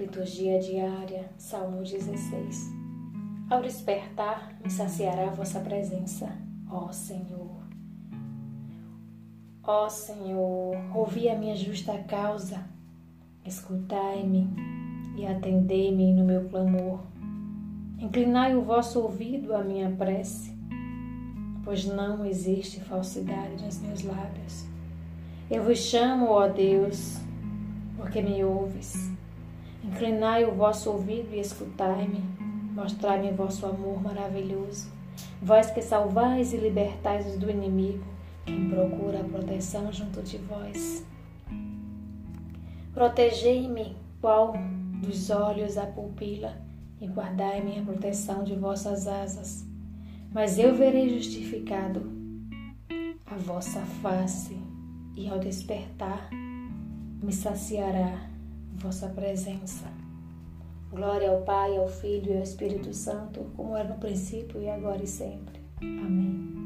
Liturgia diária, Salmo 16. Ao despertar, me saciará a vossa presença, ó Senhor. Ó Senhor, ouvi a minha justa causa, escutai-me e atendei-me no meu clamor. Inclinai o vosso ouvido à minha prece, pois não existe falsidade nos meus lábios. Eu vos chamo, ó Deus, porque me ouves. Inclinai o vosso ouvido e escutai-me, mostrai-me vosso amor maravilhoso. Vós que salvais e libertais do inimigo, quem procura a proteção junto de vós. Protegei-me, qual dos olhos a pupila, e guardai-me a proteção de vossas asas. Mas eu verei justificado a vossa face, e ao despertar me saciará vossa presença. Glória ao Pai, ao Filho e ao Espírito Santo, como era no princípio e agora e sempre. Amém.